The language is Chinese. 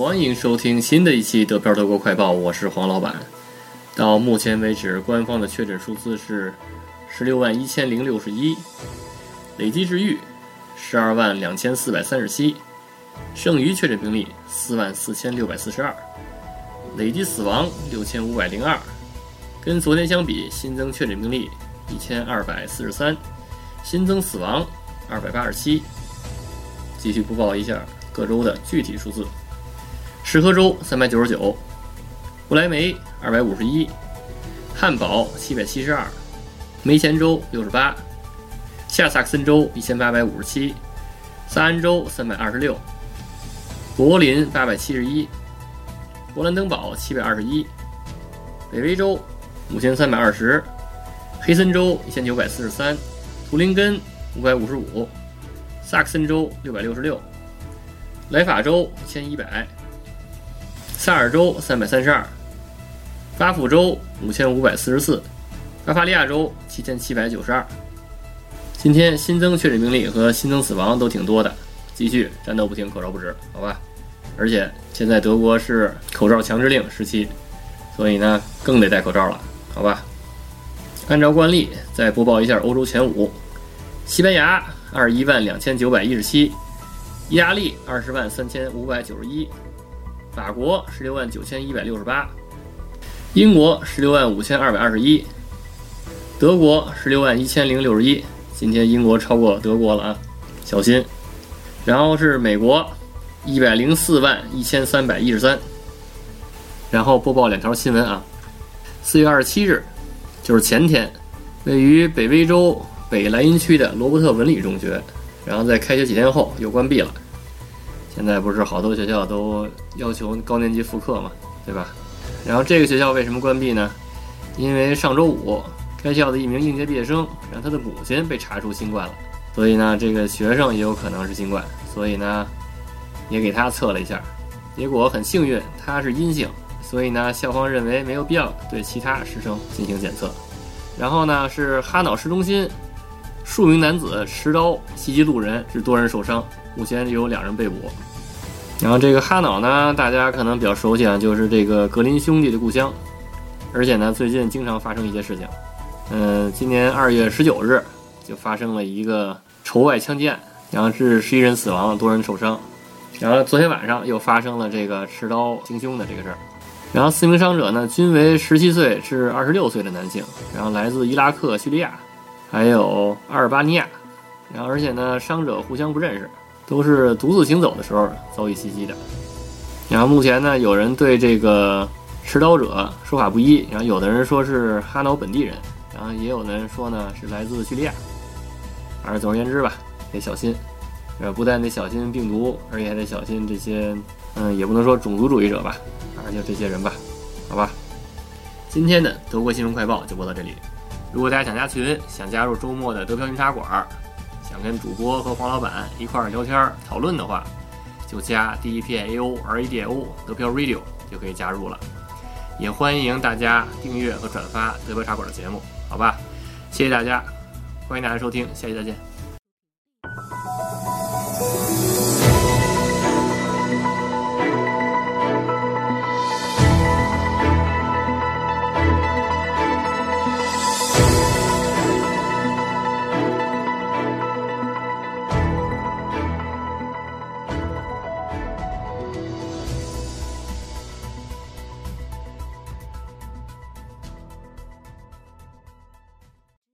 欢迎收听新的一期德票德国快报，我是黄老板。到目前为止，官方的确诊数字是十六万一千零六十一，累计治愈十二万两千四百三十七，剩余确诊病例四万四千六百四十二，累计死亡六千五百零二。跟昨天相比，新增确诊病例一千二百四十三，新增死亡二百八十七。继续播报一下各州的具体数字：石河州三百九十九，不来梅二百五十一，汉堡七百七十二，梅前州六十八，下萨克森州一千八百五十七，萨安州三百二十六，柏林八百七十一，勃兰登堡七百二十一，北威州五千三百二十，黑森州一千九百四十三，图林根五百五十五。萨克森州六百六十六，莱法州一千一百，萨尔州三百三十二，巴甫州五千五百四十四，巴伐利亚州七千七百九十二。今天新增确诊病例和新增死亡都挺多的，继续战斗不停，口罩不止，好吧？而且现在德国是口罩强制令时期，所以呢更得戴口罩了，好吧？按照惯例，再播报一下欧洲前五，西班牙。二十一万两千九百一十七，意大利二十万三千五百九十一，法国十六万九千一百六十八，英国十六万五千二百二十一，德国十六万一千零六十一。今天英国超过德国了啊，小心。然后是美国一百零四万一千三百一十三。然后播报两条新闻啊，四月二十七日，就是前天，位于北威州。北莱茵区的罗伯特文理中学，然后在开学几天后又关闭了。现在不是好多学校都要求高年级复课嘛，对吧？然后这个学校为什么关闭呢？因为上周五该校的一名应届毕业生让他的母亲被查出新冠了，所以呢，这个学生也有可能是新冠，所以呢，也给他测了一下，结果很幸运他是阴性，所以呢，校方认为没有必要对其他师生进行检测。然后呢，是哈瑙市中心。数名男子持刀袭击路人，致多人受伤，目前有两人被捕。然后这个哈瑙呢，大家可能比较熟悉啊，就是这个格林兄弟的故乡，而且呢，最近经常发生一些事情。嗯，今年二月十九日就发生了一个仇外枪击案，然后致十一人死亡，多人受伤。然后昨天晚上又发生了这个持刀行凶的这个事儿。然后四名伤者呢，均为十七岁至二十六岁的男性，然后来自伊拉克、叙利亚。还有阿尔巴尼亚，然后而且呢，伤者互相不认识，都是独自行走的时候遭遇袭击的。然后目前呢，有人对这个持刀者说法不一，然后有的人说是哈瑙本地人，然后也有的人说呢是来自叙利亚。反正总而言之吧，得小心，呃，不但得小心病毒，而且还得小心这些，嗯，也不能说种族主义者吧，反正就这些人吧，好吧。今天的德国新闻快报就播到这里。如果大家想加群，想加入周末的德飘云茶馆，想跟主播和黄老板一块儿聊天讨论的话，就加 D E P A O R A D O 德飘 Radio 就可以加入了。也欢迎大家订阅和转发德飘茶馆的节目，好吧？谢谢大家，欢迎大家收听，下期再见。